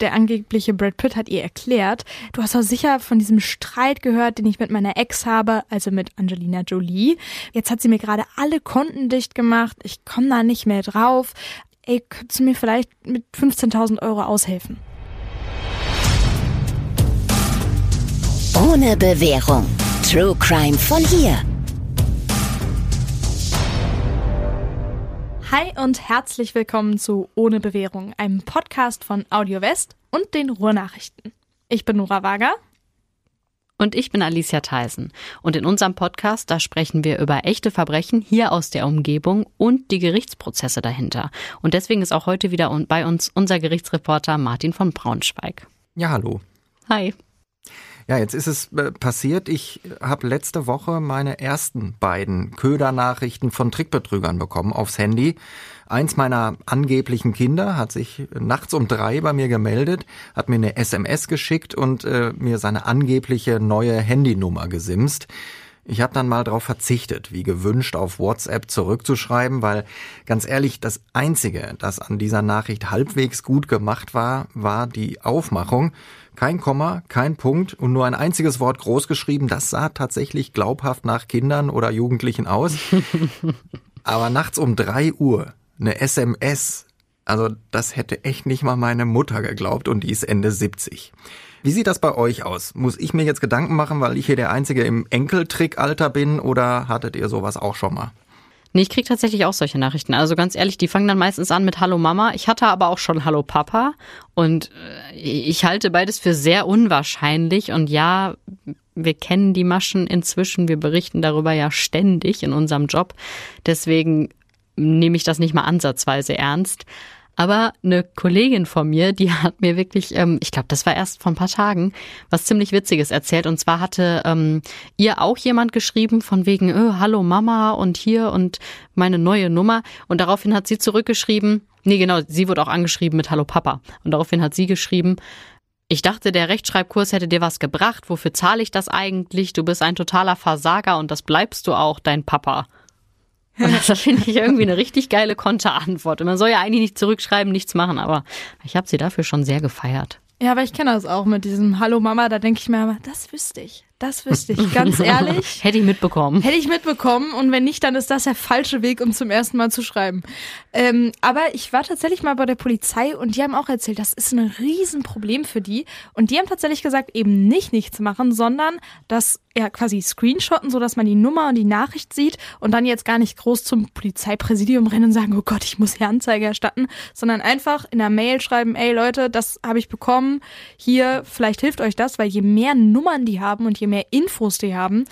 Der angebliche Brad Pitt hat ihr erklärt, du hast doch sicher von diesem Streit gehört, den ich mit meiner Ex habe, also mit Angelina Jolie. Jetzt hat sie mir gerade alle Konten dicht gemacht, ich komme da nicht mehr drauf. Ey, könntest du mir vielleicht mit 15.000 Euro aushelfen? Ohne Bewährung. True Crime von hier. Hi und herzlich willkommen zu Ohne Bewährung, einem Podcast von Audio West und den Ruhrnachrichten. Ich bin Nora Wager. Und ich bin Alicia Theisen. Und in unserem Podcast, da sprechen wir über echte Verbrechen hier aus der Umgebung und die Gerichtsprozesse dahinter. Und deswegen ist auch heute wieder bei uns unser Gerichtsreporter Martin von Braunschweig. Ja, hallo. Hi. Ja, jetzt ist es äh, passiert. Ich habe letzte Woche meine ersten beiden Ködernachrichten von Trickbetrügern bekommen aufs Handy. Eins meiner angeblichen Kinder hat sich nachts um drei bei mir gemeldet, hat mir eine SMS geschickt und äh, mir seine angebliche neue Handynummer gesimst. Ich habe dann mal darauf verzichtet, wie gewünscht auf WhatsApp zurückzuschreiben, weil ganz ehrlich, das Einzige, das an dieser Nachricht halbwegs gut gemacht war, war die Aufmachung. Kein Komma, kein Punkt und nur ein einziges Wort groß geschrieben. Das sah tatsächlich glaubhaft nach Kindern oder Jugendlichen aus. Aber nachts um drei Uhr eine SMS. Also das hätte echt nicht mal meine Mutter geglaubt und die ist Ende 70. Wie sieht das bei euch aus? Muss ich mir jetzt Gedanken machen, weil ich hier der Einzige im Enkeltrickalter bin oder hattet ihr sowas auch schon mal? Nee, ich krieg tatsächlich auch solche Nachrichten. Also ganz ehrlich, die fangen dann meistens an mit Hallo Mama. Ich hatte aber auch schon Hallo Papa. Und äh, ich halte beides für sehr unwahrscheinlich. Und ja, wir kennen die Maschen inzwischen. Wir berichten darüber ja ständig in unserem Job. Deswegen nehme ich das nicht mal ansatzweise ernst. Aber eine Kollegin von mir, die hat mir wirklich, ähm, ich glaube, das war erst vor ein paar Tagen, was ziemlich Witziges erzählt. Und zwar hatte ähm, ihr auch jemand geschrieben von wegen, oh, hallo Mama und hier und meine neue Nummer. Und daraufhin hat sie zurückgeschrieben, nee genau, sie wurde auch angeschrieben mit Hallo Papa. Und daraufhin hat sie geschrieben, ich dachte, der Rechtschreibkurs hätte dir was gebracht. Wofür zahle ich das eigentlich? Du bist ein totaler Versager und das bleibst du auch, dein Papa. Und das finde ich irgendwie eine richtig geile Konterantwort. Und man soll ja eigentlich nicht zurückschreiben, nichts machen, aber ich habe sie dafür schon sehr gefeiert. Ja, aber ich kenne das auch mit diesem Hallo Mama, da denke ich mir immer, das wüsste ich. Das wüsste ich, ganz ehrlich. Hätte ich mitbekommen. Hätte ich mitbekommen und wenn nicht, dann ist das der falsche Weg, um zum ersten Mal zu schreiben. Ähm, aber ich war tatsächlich mal bei der Polizei und die haben auch erzählt, das ist ein Riesenproblem für die. Und die haben tatsächlich gesagt, eben nicht nichts machen, sondern das ja quasi screenshotten, so dass man die Nummer und die Nachricht sieht und dann jetzt gar nicht groß zum Polizeipräsidium rennen und sagen, oh Gott, ich muss hier Anzeige erstatten, sondern einfach in der Mail schreiben, ey Leute, das habe ich bekommen, hier, vielleicht hilft euch das, weil je mehr Nummern die haben und je mehr Infos die haben,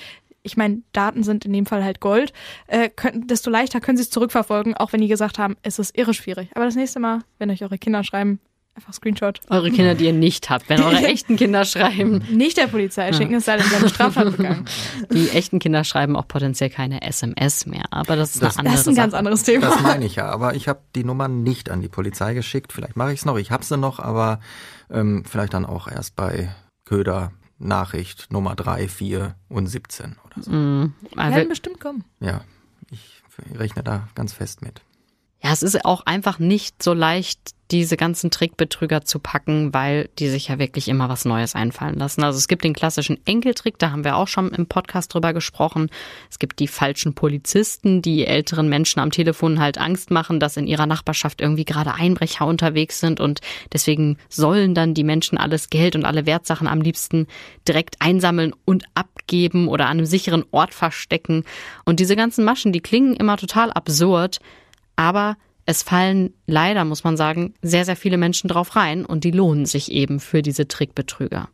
ich meine, Daten sind in dem Fall halt Gold, äh, können, desto leichter können sie es zurückverfolgen, auch wenn die gesagt haben, es ist irre schwierig. Aber das nächste Mal, wenn euch eure Kinder schreiben, einfach Screenshot. Eure Kinder, die ihr nicht habt, wenn eure echten Kinder schreiben. Nicht der Polizei schicken, es sei denn, sie haben eine Straftat begangen. Die echten Kinder schreiben auch potenziell keine SMS mehr, aber das ist das, eine andere Das ist ein Sache. ganz anderes Thema. Das meine ich ja, aber ich habe die Nummer nicht an die Polizei geschickt. Vielleicht mache ich es noch, ich habe sie noch, aber ähm, vielleicht dann auch erst bei Köder Nachricht Nummer 3, 4 und 17 oder so. Mm, Werden also, bestimmt kommen. Ja, ich rechne da ganz fest mit. Ja, es ist auch einfach nicht so leicht, diese ganzen Trickbetrüger zu packen, weil die sich ja wirklich immer was Neues einfallen lassen. Also es gibt den klassischen Enkeltrick, da haben wir auch schon im Podcast drüber gesprochen. Es gibt die falschen Polizisten, die älteren Menschen am Telefon halt Angst machen, dass in ihrer Nachbarschaft irgendwie gerade Einbrecher unterwegs sind und deswegen sollen dann die Menschen alles Geld und alle Wertsachen am liebsten direkt einsammeln und abgeben oder an einem sicheren Ort verstecken. Und diese ganzen Maschen, die klingen immer total absurd, aber es fallen leider, muss man sagen, sehr, sehr viele Menschen drauf rein und die lohnen sich eben für diese Trickbetrüger.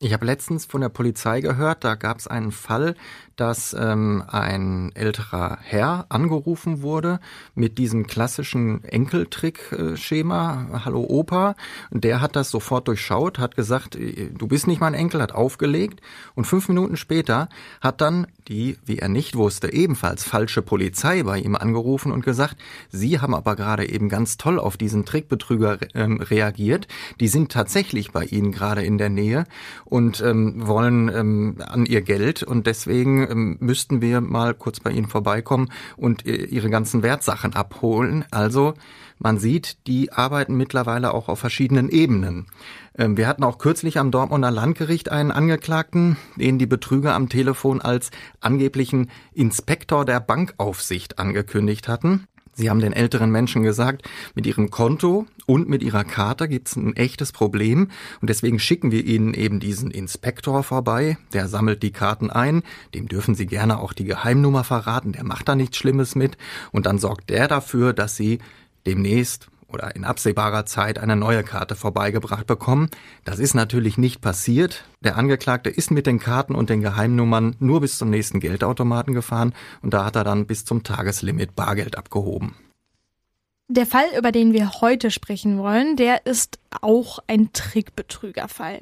Ich habe letztens von der Polizei gehört, da gab es einen Fall, dass ähm, ein älterer Herr angerufen wurde mit diesem klassischen Enkeltrick-Schema, Hallo Opa. Der hat das sofort durchschaut, hat gesagt, du bist nicht mein Enkel, hat aufgelegt. Und fünf Minuten später hat dann die, wie er nicht wusste, ebenfalls falsche Polizei bei ihm angerufen und gesagt, Sie haben aber gerade eben ganz toll auf diesen Trickbetrüger ähm, reagiert. Die sind tatsächlich bei Ihnen gerade in der Nähe und ähm, wollen ähm, an ihr Geld und deswegen ähm, müssten wir mal kurz bei Ihnen vorbeikommen und äh, Ihre ganzen Wertsachen abholen. Also man sieht, die arbeiten mittlerweile auch auf verschiedenen Ebenen. Ähm, wir hatten auch kürzlich am Dortmunder Landgericht einen Angeklagten, den die Betrüger am Telefon als angeblichen Inspektor der Bankaufsicht angekündigt hatten. Sie haben den älteren Menschen gesagt, mit ihrem Konto und mit ihrer Karte gibt's ein echtes Problem. Und deswegen schicken wir ihnen eben diesen Inspektor vorbei, der sammelt die Karten ein, dem dürfen sie gerne auch die Geheimnummer verraten, der macht da nichts Schlimmes mit. Und dann sorgt der dafür, dass sie demnächst oder in absehbarer Zeit eine neue Karte vorbeigebracht bekommen. Das ist natürlich nicht passiert. Der Angeklagte ist mit den Karten und den Geheimnummern nur bis zum nächsten Geldautomaten gefahren und da hat er dann bis zum Tageslimit Bargeld abgehoben. Der Fall, über den wir heute sprechen wollen, der ist auch ein Trickbetrügerfall.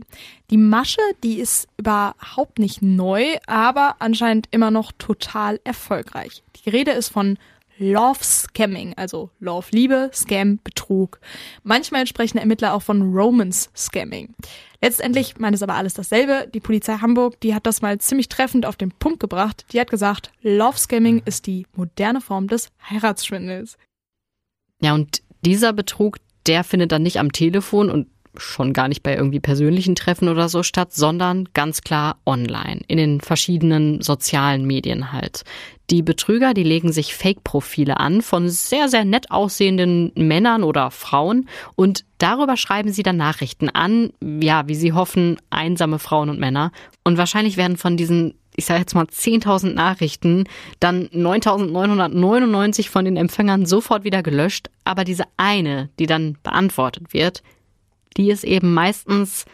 Die Masche, die ist überhaupt nicht neu, aber anscheinend immer noch total erfolgreich. Die Rede ist von Love Scamming, also Love Liebe, Scam Betrug. Manchmal sprechen Ermittler auch von Romance Scamming. Letztendlich meint es aber alles dasselbe. Die Polizei Hamburg, die hat das mal ziemlich treffend auf den Punkt gebracht. Die hat gesagt, Love Scamming ist die moderne Form des Heiratsschwindels. Ja, und dieser Betrug, der findet dann nicht am Telefon und schon gar nicht bei irgendwie persönlichen Treffen oder so statt, sondern ganz klar online, in den verschiedenen sozialen Medien halt. Die Betrüger, die legen sich Fake-Profile an von sehr, sehr nett aussehenden Männern oder Frauen und darüber schreiben sie dann Nachrichten an, ja, wie sie hoffen, einsame Frauen und Männer. Und wahrscheinlich werden von diesen ich sage jetzt mal 10.000 Nachrichten, dann 9.999 von den Empfängern sofort wieder gelöscht, aber diese eine, die dann beantwortet wird, die ist eben meistens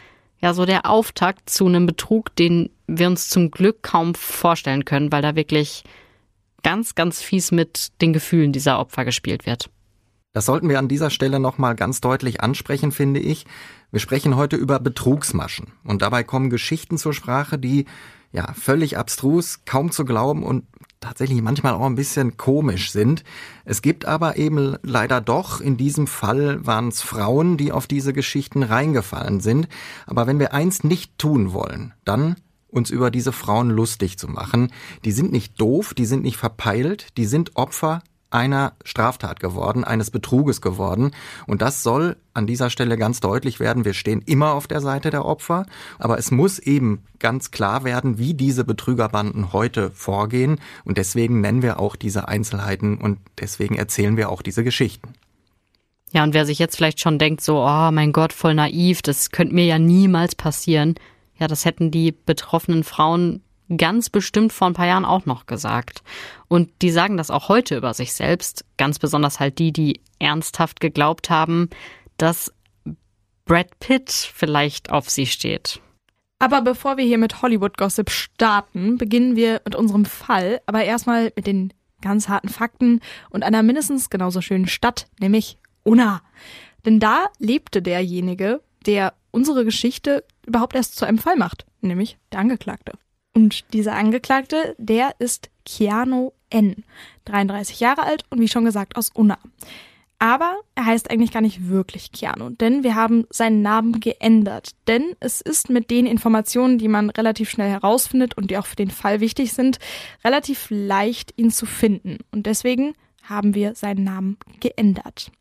ja so der Auftakt zu einem Betrug, den wir uns zum Glück kaum vorstellen können, weil da wirklich ganz, ganz fies mit den Gefühlen dieser Opfer gespielt wird. Das sollten wir an dieser Stelle nochmal ganz deutlich ansprechen, finde ich. Wir sprechen heute über Betrugsmaschen. Und dabei kommen Geschichten zur Sprache, die ja völlig abstrus, kaum zu glauben und tatsächlich manchmal auch ein bisschen komisch sind. Es gibt aber eben leider doch, in diesem Fall waren es Frauen, die auf diese Geschichten reingefallen sind. Aber wenn wir eins nicht tun wollen, dann uns über diese Frauen lustig zu machen. Die sind nicht doof, die sind nicht verpeilt, die sind Opfer einer Straftat geworden, eines Betruges geworden. Und das soll an dieser Stelle ganz deutlich werden. Wir stehen immer auf der Seite der Opfer. Aber es muss eben ganz klar werden, wie diese Betrügerbanden heute vorgehen. Und deswegen nennen wir auch diese Einzelheiten und deswegen erzählen wir auch diese Geschichten. Ja, und wer sich jetzt vielleicht schon denkt, so, oh mein Gott, voll naiv, das könnte mir ja niemals passieren. Ja, das hätten die betroffenen Frauen ganz bestimmt vor ein paar Jahren auch noch gesagt. Und die sagen das auch heute über sich selbst, ganz besonders halt die, die ernsthaft geglaubt haben, dass Brad Pitt vielleicht auf sie steht. Aber bevor wir hier mit Hollywood-Gossip starten, beginnen wir mit unserem Fall, aber erstmal mit den ganz harten Fakten und einer mindestens genauso schönen Stadt, nämlich Unna. Denn da lebte derjenige, der unsere Geschichte überhaupt erst zu einem Fall macht, nämlich der Angeklagte. Und dieser Angeklagte, der ist Keanu N., 33 Jahre alt und wie schon gesagt aus Unna. Aber er heißt eigentlich gar nicht wirklich Keanu, denn wir haben seinen Namen geändert. Denn es ist mit den Informationen, die man relativ schnell herausfindet und die auch für den Fall wichtig sind, relativ leicht, ihn zu finden. Und deswegen haben wir seinen Namen geändert.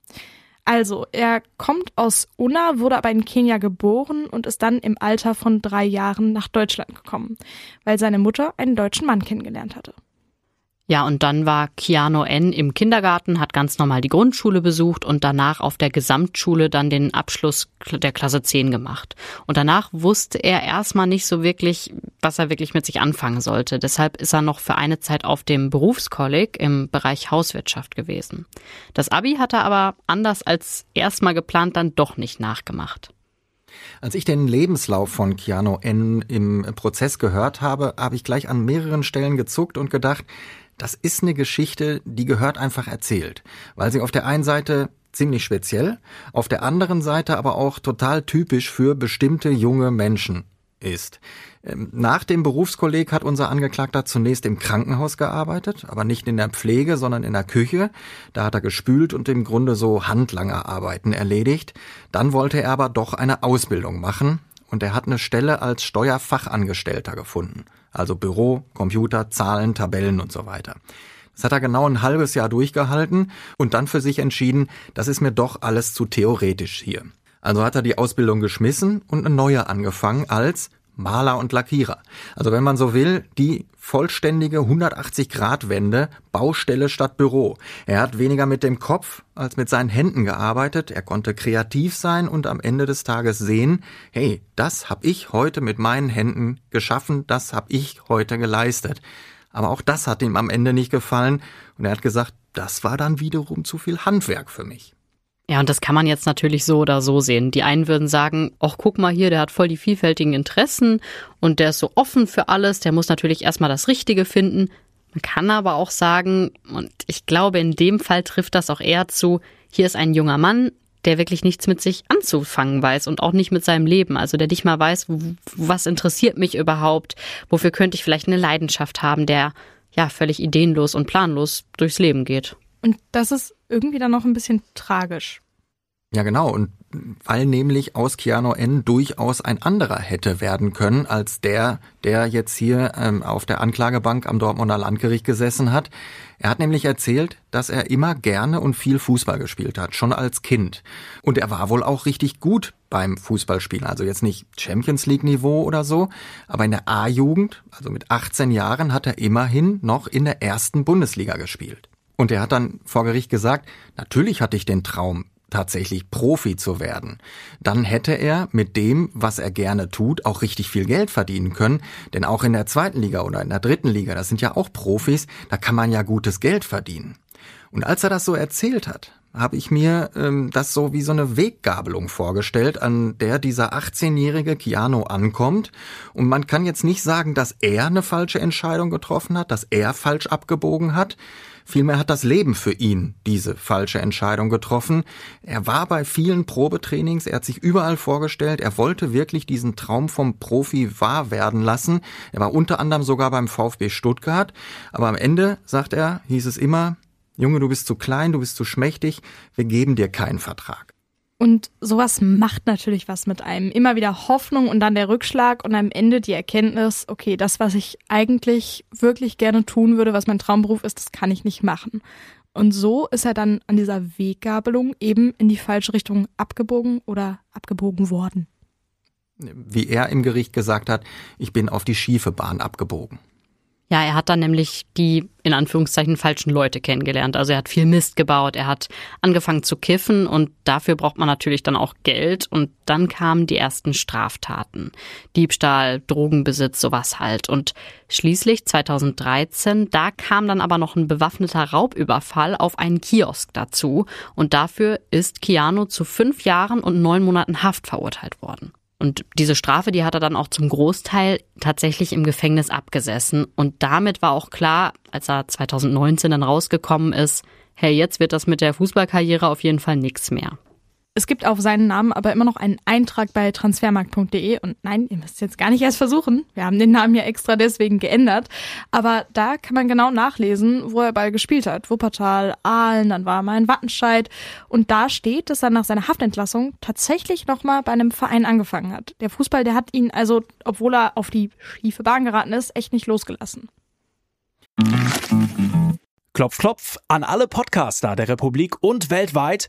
Also, er kommt aus Unna, wurde aber in Kenia geboren und ist dann im Alter von drei Jahren nach Deutschland gekommen, weil seine Mutter einen deutschen Mann kennengelernt hatte. Ja, und dann war Keanu N. im Kindergarten, hat ganz normal die Grundschule besucht und danach auf der Gesamtschule dann den Abschluss der Klasse 10 gemacht. Und danach wusste er erstmal nicht so wirklich, was er wirklich mit sich anfangen sollte. Deshalb ist er noch für eine Zeit auf dem Berufskolleg im Bereich Hauswirtschaft gewesen. Das Abi hat er aber anders als erstmal geplant dann doch nicht nachgemacht. Als ich den Lebenslauf von Keanu N. im Prozess gehört habe, habe ich gleich an mehreren Stellen gezuckt und gedacht, das ist eine Geschichte, die gehört einfach erzählt, weil sie auf der einen Seite ziemlich speziell, auf der anderen Seite aber auch total typisch für bestimmte junge Menschen ist. Ähm, nach dem Berufskolleg hat unser Angeklagter zunächst im Krankenhaus gearbeitet, aber nicht in der Pflege, sondern in der Küche. Da hat er gespült und im Grunde so Handlangerarbeiten erledigt. Dann wollte er aber doch eine Ausbildung machen und er hat eine Stelle als Steuerfachangestellter gefunden. Also Büro, Computer, Zahlen, Tabellen und so weiter. Das hat er genau ein halbes Jahr durchgehalten und dann für sich entschieden, das ist mir doch alles zu theoretisch hier. Also hat er die Ausbildung geschmissen und eine neue angefangen als Maler und Lackierer. Also wenn man so will, die vollständige 180-Grad-Wende, Baustelle statt Büro. Er hat weniger mit dem Kopf als mit seinen Händen gearbeitet. Er konnte kreativ sein und am Ende des Tages sehen, hey, das habe ich heute mit meinen Händen geschaffen, das habe ich heute geleistet. Aber auch das hat ihm am Ende nicht gefallen und er hat gesagt, das war dann wiederum zu viel Handwerk für mich. Ja, und das kann man jetzt natürlich so oder so sehen. Die einen würden sagen, ach guck mal hier, der hat voll die vielfältigen Interessen und der ist so offen für alles, der muss natürlich erstmal das Richtige finden. Man kann aber auch sagen, und ich glaube, in dem Fall trifft das auch eher zu, hier ist ein junger Mann, der wirklich nichts mit sich anzufangen weiß und auch nicht mit seinem Leben. Also der nicht mal weiß, was interessiert mich überhaupt, wofür könnte ich vielleicht eine Leidenschaft haben, der ja völlig ideenlos und planlos durchs Leben geht. Und das ist irgendwie dann noch ein bisschen tragisch. Ja, genau. Und weil nämlich aus Keanu N durchaus ein anderer hätte werden können als der, der jetzt hier ähm, auf der Anklagebank am Dortmunder Landgericht gesessen hat. Er hat nämlich erzählt, dass er immer gerne und viel Fußball gespielt hat, schon als Kind. Und er war wohl auch richtig gut beim Fußballspielen. Also jetzt nicht Champions League Niveau oder so, aber in der A-Jugend, also mit 18 Jahren, hat er immerhin noch in der ersten Bundesliga gespielt. Und er hat dann vor Gericht gesagt, natürlich hatte ich den Traum, tatsächlich Profi zu werden. Dann hätte er mit dem, was er gerne tut, auch richtig viel Geld verdienen können. Denn auch in der zweiten Liga oder in der dritten Liga, das sind ja auch Profis, da kann man ja gutes Geld verdienen. Und als er das so erzählt hat, habe ich mir ähm, das so wie so eine Weggabelung vorgestellt, an der dieser 18-jährige Keanu ankommt. Und man kann jetzt nicht sagen, dass er eine falsche Entscheidung getroffen hat, dass er falsch abgebogen hat. Vielmehr hat das Leben für ihn diese falsche Entscheidung getroffen. Er war bei vielen Probetrainings, er hat sich überall vorgestellt, er wollte wirklich diesen Traum vom Profi wahr werden lassen. Er war unter anderem sogar beim VfB Stuttgart. Aber am Ende, sagt er, hieß es immer, Junge, du bist zu klein, du bist zu schmächtig, wir geben dir keinen Vertrag. Und sowas macht natürlich was mit einem. Immer wieder Hoffnung und dann der Rückschlag und am Ende die Erkenntnis, okay, das, was ich eigentlich wirklich gerne tun würde, was mein Traumberuf ist, das kann ich nicht machen. Und so ist er dann an dieser Weggabelung eben in die falsche Richtung abgebogen oder abgebogen worden. Wie er im Gericht gesagt hat, ich bin auf die schiefe Bahn abgebogen. Ja, er hat dann nämlich die in Anführungszeichen falschen Leute kennengelernt. Also er hat viel Mist gebaut, er hat angefangen zu kiffen und dafür braucht man natürlich dann auch Geld und dann kamen die ersten Straftaten. Diebstahl, Drogenbesitz, sowas halt. Und schließlich 2013, da kam dann aber noch ein bewaffneter Raubüberfall auf einen Kiosk dazu und dafür ist Keanu zu fünf Jahren und neun Monaten Haft verurteilt worden. Und diese Strafe, die hat er dann auch zum Großteil tatsächlich im Gefängnis abgesessen. Und damit war auch klar, als er 2019 dann rausgekommen ist, hey, jetzt wird das mit der Fußballkarriere auf jeden Fall nichts mehr. Es gibt auf seinen Namen aber immer noch einen Eintrag bei transfermarkt.de und nein, ihr müsst jetzt gar nicht erst versuchen. Wir haben den Namen ja extra deswegen geändert. Aber da kann man genau nachlesen, wo er ball gespielt hat. Wuppertal, Aalen, dann war er mal in Wattenscheid. Und da steht, dass er nach seiner Haftentlassung tatsächlich nochmal bei einem Verein angefangen hat. Der Fußball, der hat ihn also, obwohl er auf die schiefe Bahn geraten ist, echt nicht losgelassen. Klopf, klopf an alle Podcaster der Republik und weltweit.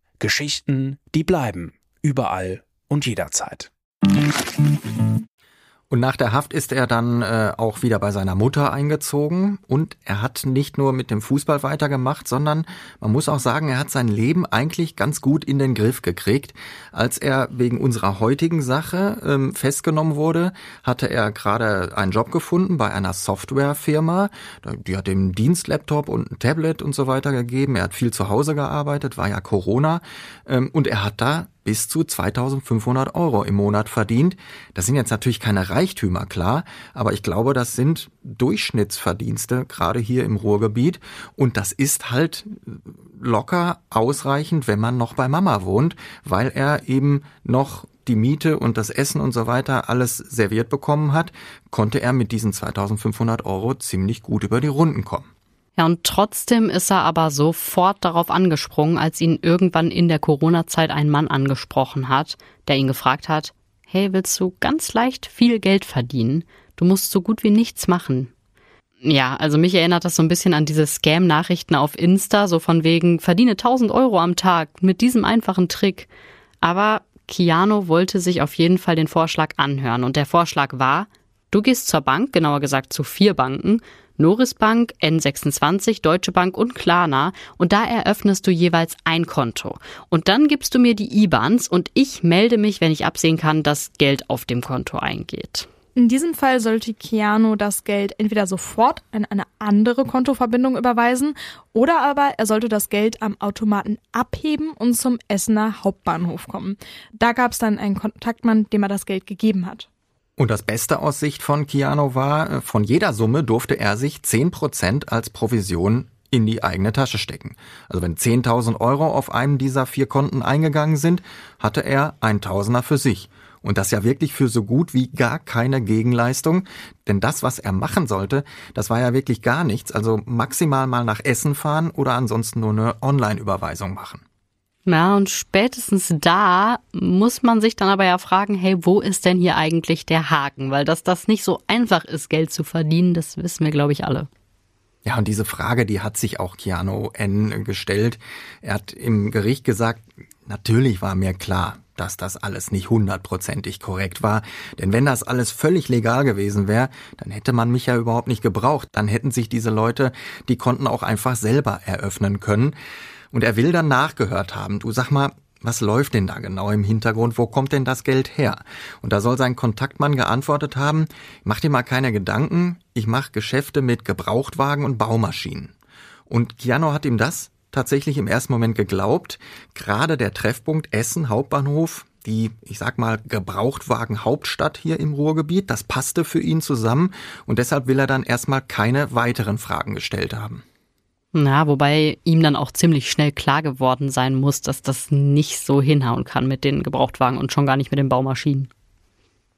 Geschichten, die bleiben, überall und jederzeit. Und nach der Haft ist er dann äh, auch wieder bei seiner Mutter eingezogen und er hat nicht nur mit dem Fußball weitergemacht, sondern man muss auch sagen, er hat sein Leben eigentlich ganz gut in den Griff gekriegt. Als er wegen unserer heutigen Sache ähm, festgenommen wurde, hatte er gerade einen Job gefunden bei einer Softwarefirma. Die hat ihm Dienstlaptop und ein Tablet und so weiter gegeben. Er hat viel zu Hause gearbeitet, war ja Corona ähm, und er hat da bis zu 2500 Euro im Monat verdient. Das sind jetzt natürlich keine Reichtümer, klar, aber ich glaube, das sind Durchschnittsverdienste, gerade hier im Ruhrgebiet. Und das ist halt locker ausreichend, wenn man noch bei Mama wohnt, weil er eben noch die Miete und das Essen und so weiter alles serviert bekommen hat, konnte er mit diesen 2500 Euro ziemlich gut über die Runden kommen. Ja, und trotzdem ist er aber sofort darauf angesprungen, als ihn irgendwann in der Corona-Zeit ein Mann angesprochen hat, der ihn gefragt hat, hey, willst du ganz leicht viel Geld verdienen? Du musst so gut wie nichts machen. Ja, also mich erinnert das so ein bisschen an diese Scam-Nachrichten auf Insta, so von wegen, verdiene 1000 Euro am Tag mit diesem einfachen Trick. Aber Keanu wollte sich auf jeden Fall den Vorschlag anhören und der Vorschlag war, du gehst zur Bank, genauer gesagt zu vier Banken, Noris Bank, N26, Deutsche Bank und Klarna und da eröffnest du jeweils ein Konto. Und dann gibst du mir die IBANs und ich melde mich, wenn ich absehen kann, dass Geld auf dem Konto eingeht. In diesem Fall sollte Keanu das Geld entweder sofort in eine andere Kontoverbindung überweisen oder aber er sollte das Geld am Automaten abheben und zum Essener Hauptbahnhof kommen. Da gab es dann einen Kontaktmann, dem er das Geld gegeben hat. Und das Beste aus Sicht von Keanu war, äh, von jeder Summe durfte er sich 10% als Provision in die eigene Tasche stecken. Also wenn 10.000 Euro auf einem dieser vier Konten eingegangen sind, hatte er ein Tausender für sich. Und das ja wirklich für so gut wie gar keine Gegenleistung. Denn das, was er machen sollte, das war ja wirklich gar nichts. Also maximal mal nach Essen fahren oder ansonsten nur eine Online-Überweisung machen. Ja, und spätestens da muss man sich dann aber ja fragen, hey, wo ist denn hier eigentlich der Haken? Weil dass das nicht so einfach ist, Geld zu verdienen, das wissen wir, glaube ich, alle. Ja, und diese Frage, die hat sich auch Keanu N. gestellt. Er hat im Gericht gesagt, natürlich war mir klar, dass das alles nicht hundertprozentig korrekt war. Denn wenn das alles völlig legal gewesen wäre, dann hätte man mich ja überhaupt nicht gebraucht. Dann hätten sich diese Leute die Konten auch einfach selber eröffnen können. Und er will dann nachgehört haben. Du sag mal, was läuft denn da genau im Hintergrund? Wo kommt denn das Geld her? Und da soll sein Kontaktmann geantwortet haben, mach dir mal keine Gedanken, ich mache Geschäfte mit Gebrauchtwagen und Baumaschinen. Und Keanu hat ihm das tatsächlich im ersten Moment geglaubt. Gerade der Treffpunkt Essen Hauptbahnhof, die, ich sag mal, Gebrauchtwagen Hauptstadt hier im Ruhrgebiet, das passte für ihn zusammen und deshalb will er dann erstmal keine weiteren Fragen gestellt haben. Na, wobei ihm dann auch ziemlich schnell klar geworden sein muss, dass das nicht so hinhauen kann mit den Gebrauchtwagen und schon gar nicht mit den Baumaschinen.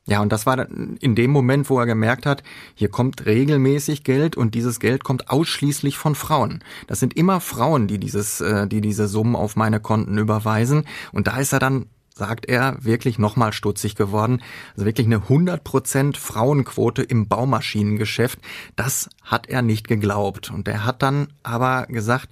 Ja, und das war in dem Moment, wo er gemerkt hat, hier kommt regelmäßig Geld und dieses Geld kommt ausschließlich von Frauen. Das sind immer Frauen, die dieses, äh, die diese Summen auf meine Konten überweisen. Und da ist er dann sagt er, wirklich nochmal stutzig geworden. Also wirklich eine 100% Frauenquote im Baumaschinengeschäft. Das hat er nicht geglaubt. Und er hat dann aber gesagt,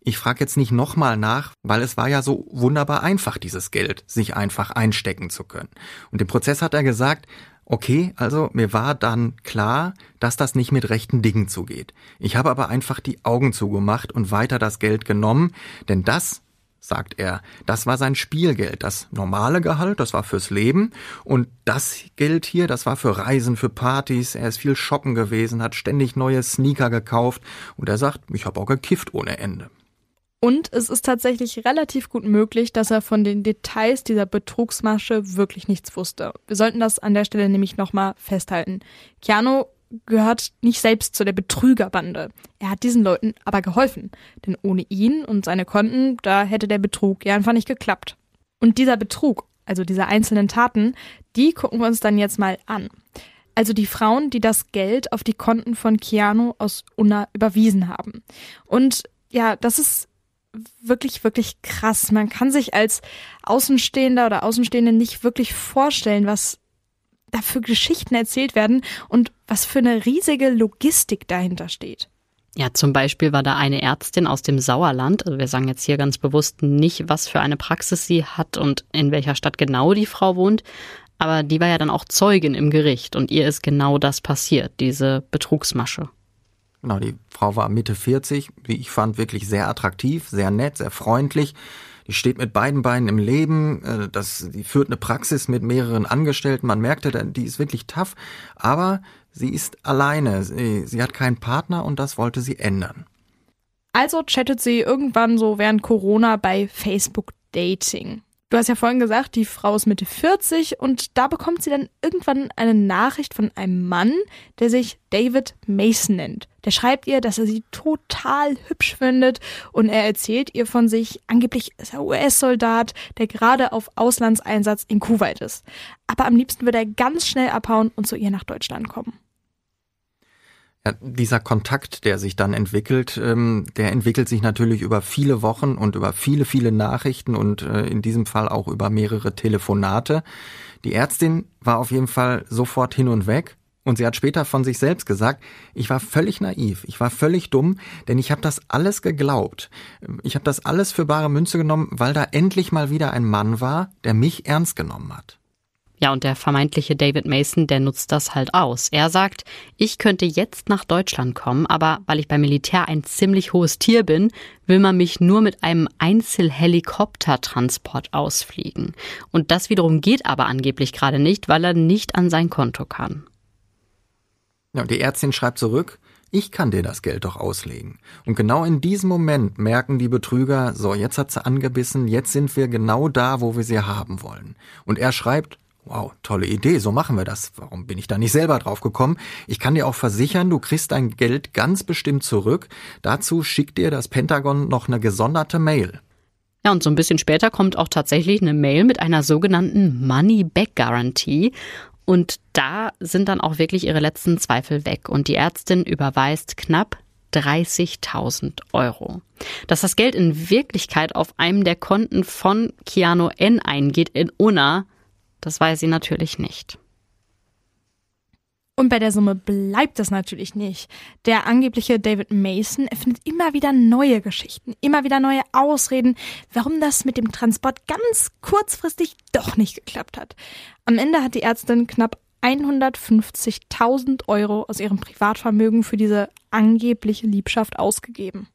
ich frage jetzt nicht nochmal nach, weil es war ja so wunderbar einfach, dieses Geld sich einfach einstecken zu können. Und im Prozess hat er gesagt, okay, also mir war dann klar, dass das nicht mit rechten Dingen zugeht. Ich habe aber einfach die Augen zugemacht und weiter das Geld genommen, denn das sagt er. Das war sein Spielgeld. Das normale Gehalt, das war fürs Leben. Und das Geld hier, das war für Reisen, für Partys. Er ist viel shoppen gewesen, hat ständig neue Sneaker gekauft. Und er sagt, ich habe auch gekifft ohne Ende. Und es ist tatsächlich relativ gut möglich, dass er von den Details dieser Betrugsmasche wirklich nichts wusste. Wir sollten das an der Stelle nämlich nochmal festhalten. Keanu gehört nicht selbst zu der Betrügerbande. Er hat diesen Leuten aber geholfen, denn ohne ihn und seine Konten, da hätte der Betrug ja einfach nicht geklappt. Und dieser Betrug, also diese einzelnen Taten, die gucken wir uns dann jetzt mal an. Also die Frauen, die das Geld auf die Konten von Keanu aus Unna überwiesen haben. Und ja, das ist wirklich, wirklich krass. Man kann sich als Außenstehender oder Außenstehende nicht wirklich vorstellen, was da für Geschichten erzählt werden und was für eine riesige Logistik dahinter steht. Ja, zum Beispiel war da eine Ärztin aus dem Sauerland. Also wir sagen jetzt hier ganz bewusst nicht, was für eine Praxis sie hat und in welcher Stadt genau die Frau wohnt. Aber die war ja dann auch Zeugin im Gericht und ihr ist genau das passiert, diese Betrugsmasche. Genau, die Frau war Mitte 40, wie ich fand, wirklich sehr attraktiv, sehr nett, sehr freundlich. Die steht mit beiden Beinen im Leben, äh, das, die führt eine Praxis mit mehreren Angestellten. Man merkte, die ist wirklich tough, aber sie ist alleine. Sie, sie hat keinen Partner und das wollte sie ändern. Also chattet sie irgendwann so während Corona bei Facebook Dating. Du hast ja vorhin gesagt, die Frau ist Mitte 40 und da bekommt sie dann irgendwann eine Nachricht von einem Mann, der sich David Mason nennt. Der schreibt ihr, dass er sie total hübsch findet und er erzählt ihr von sich, angeblich ist er US-Soldat, der gerade auf Auslandseinsatz in Kuwait ist. Aber am liebsten würde er ganz schnell abhauen und zu ihr nach Deutschland kommen. Dieser Kontakt, der sich dann entwickelt, ähm, der entwickelt sich natürlich über viele Wochen und über viele, viele Nachrichten und äh, in diesem Fall auch über mehrere Telefonate. Die Ärztin war auf jeden Fall sofort hin und weg. Und sie hat später von sich selbst gesagt, ich war völlig naiv, ich war völlig dumm, denn ich habe das alles geglaubt. Ich habe das alles für bare Münze genommen, weil da endlich mal wieder ein Mann war, der mich ernst genommen hat. Ja, und der vermeintliche David Mason, der nutzt das halt aus. Er sagt, ich könnte jetzt nach Deutschland kommen, aber weil ich beim Militär ein ziemlich hohes Tier bin, will man mich nur mit einem Einzelhelikoptertransport ausfliegen. Und das wiederum geht aber angeblich gerade nicht, weil er nicht an sein Konto kann. Ja, die Ärztin schreibt zurück, ich kann dir das Geld doch auslegen. Und genau in diesem Moment merken die Betrüger, so, jetzt hat sie angebissen, jetzt sind wir genau da, wo wir sie haben wollen. Und er schreibt, Wow, tolle Idee, so machen wir das. Warum bin ich da nicht selber drauf gekommen? Ich kann dir auch versichern, du kriegst dein Geld ganz bestimmt zurück. Dazu schickt dir das Pentagon noch eine gesonderte Mail. Ja, und so ein bisschen später kommt auch tatsächlich eine Mail mit einer sogenannten Money Back Guarantee. Und da sind dann auch wirklich ihre letzten Zweifel weg. Und die Ärztin überweist knapp 30.000 Euro. Dass das Geld in Wirklichkeit auf einem der Konten von Keanu N eingeht in Unna, das weiß sie natürlich nicht. Und bei der Summe bleibt es natürlich nicht. Der angebliche David Mason erfindet immer wieder neue Geschichten, immer wieder neue Ausreden, warum das mit dem Transport ganz kurzfristig doch nicht geklappt hat. Am Ende hat die Ärztin knapp 150.000 Euro aus ihrem Privatvermögen für diese angebliche Liebschaft ausgegeben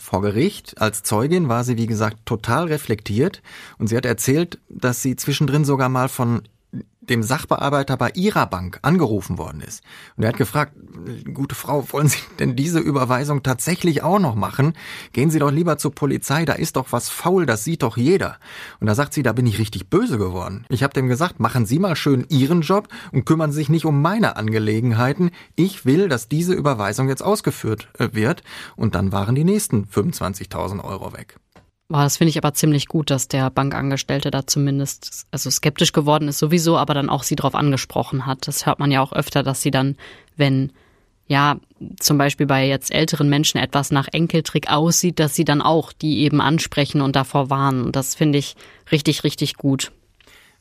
vor Gericht. Als Zeugin war sie, wie gesagt, total reflektiert und sie hat erzählt, dass sie zwischendrin sogar mal von dem Sachbearbeiter bei ihrer Bank angerufen worden ist. Und er hat gefragt, gute Frau, wollen Sie denn diese Überweisung tatsächlich auch noch machen? Gehen Sie doch lieber zur Polizei, da ist doch was faul, das sieht doch jeder. Und da sagt sie, da bin ich richtig böse geworden. Ich habe dem gesagt, machen Sie mal schön Ihren Job und kümmern Sie sich nicht um meine Angelegenheiten. Ich will, dass diese Überweisung jetzt ausgeführt äh, wird. Und dann waren die nächsten 25.000 Euro weg. Boah, das finde ich aber ziemlich gut, dass der Bankangestellte da zumindest also skeptisch geworden ist sowieso, aber dann auch sie drauf angesprochen hat. Das hört man ja auch öfter, dass sie dann, wenn ja zum Beispiel bei jetzt älteren Menschen etwas nach Enkeltrick aussieht, dass sie dann auch die eben ansprechen und davor warnen. Das finde ich richtig, richtig gut.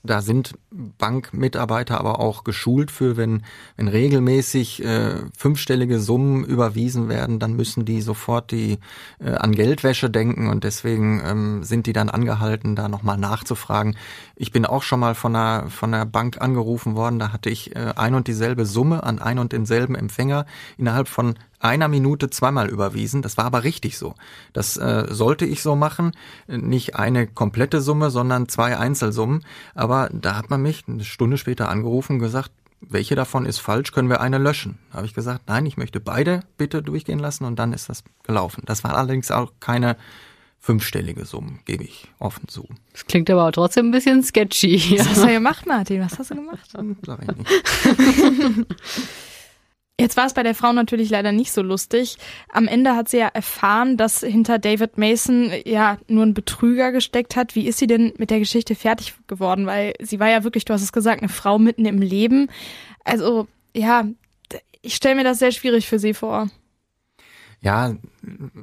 Da sind Bankmitarbeiter aber auch geschult für, wenn, wenn regelmäßig äh, fünfstellige Summen überwiesen werden, dann müssen die sofort die äh, an Geldwäsche denken und deswegen ähm, sind die dann angehalten, da nochmal nachzufragen. Ich bin auch schon mal von einer, von einer Bank angerufen worden, da hatte ich äh, ein und dieselbe Summe an ein und denselben Empfänger innerhalb von einer Minute zweimal überwiesen. Das war aber richtig so. Das äh, sollte ich so machen. Nicht eine komplette Summe, sondern zwei Einzelsummen. Aber da hat man mich eine Stunde später angerufen und gesagt, welche davon ist falsch, können wir eine löschen. Da habe ich gesagt, nein, ich möchte beide bitte durchgehen lassen und dann ist das gelaufen. Das war allerdings auch keine fünfstellige Summe, gebe ich offen zu. Das klingt aber trotzdem ein bisschen sketchy. Was hast du gemacht, Martin? Was hast du gemacht? Sag ich nicht. Jetzt war es bei der Frau natürlich leider nicht so lustig. Am Ende hat sie ja erfahren, dass hinter David Mason ja nur ein Betrüger gesteckt hat. Wie ist sie denn mit der Geschichte fertig geworden? Weil sie war ja wirklich, du hast es gesagt, eine Frau mitten im Leben. Also ja, ich stelle mir das sehr schwierig für sie vor. Ja,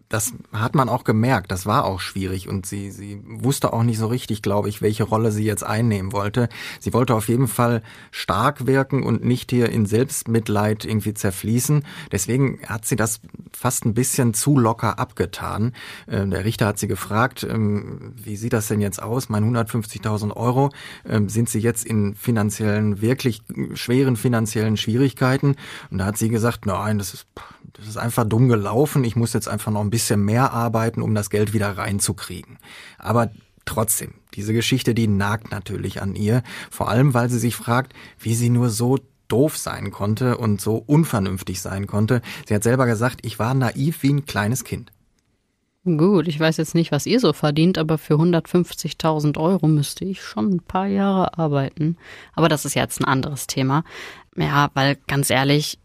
das hat man auch gemerkt, das war auch schwierig und sie, sie wusste auch nicht so richtig, glaube ich, welche Rolle sie jetzt einnehmen wollte. Sie wollte auf jeden Fall stark wirken und nicht hier in Selbstmitleid irgendwie zerfließen. Deswegen hat sie das fast ein bisschen zu locker abgetan. Ähm, der Richter hat sie gefragt, ähm, wie sieht das denn jetzt aus? Mein 150.000 Euro, ähm, sind sie jetzt in finanziellen, wirklich schweren finanziellen Schwierigkeiten? Und da hat sie gesagt, nein, das ist, das ist einfach dumm gelaufen. Ich muss jetzt einfach noch ein bisschen mehr arbeiten, um das Geld wieder reinzukriegen. Aber trotzdem, diese Geschichte, die nagt natürlich an ihr. Vor allem, weil sie sich fragt, wie sie nur so doof sein konnte und so unvernünftig sein konnte. Sie hat selber gesagt, ich war naiv wie ein kleines Kind. Gut, ich weiß jetzt nicht, was ihr so verdient, aber für 150.000 Euro müsste ich schon ein paar Jahre arbeiten. Aber das ist jetzt ein anderes Thema. Ja, weil ganz ehrlich,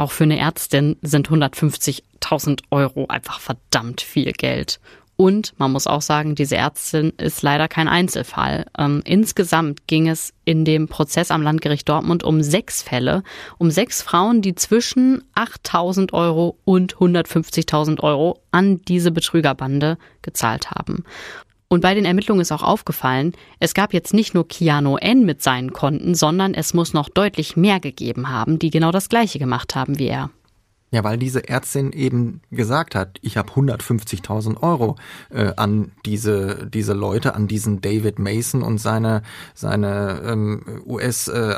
auch für eine Ärztin sind 150.000 Euro einfach verdammt viel Geld. Und man muss auch sagen, diese Ärztin ist leider kein Einzelfall. Ähm, insgesamt ging es in dem Prozess am Landgericht Dortmund um sechs Fälle, um sechs Frauen, die zwischen 8.000 Euro und 150.000 Euro an diese Betrügerbande gezahlt haben. Und bei den Ermittlungen ist auch aufgefallen, es gab jetzt nicht nur Keanu N mit seinen Konten, sondern es muss noch deutlich mehr gegeben haben, die genau das gleiche gemacht haben wie er. Ja, weil diese Ärztin eben gesagt hat, ich habe 150.000 Euro äh, an diese diese Leute, an diesen David Mason und seine seine ähm, US äh,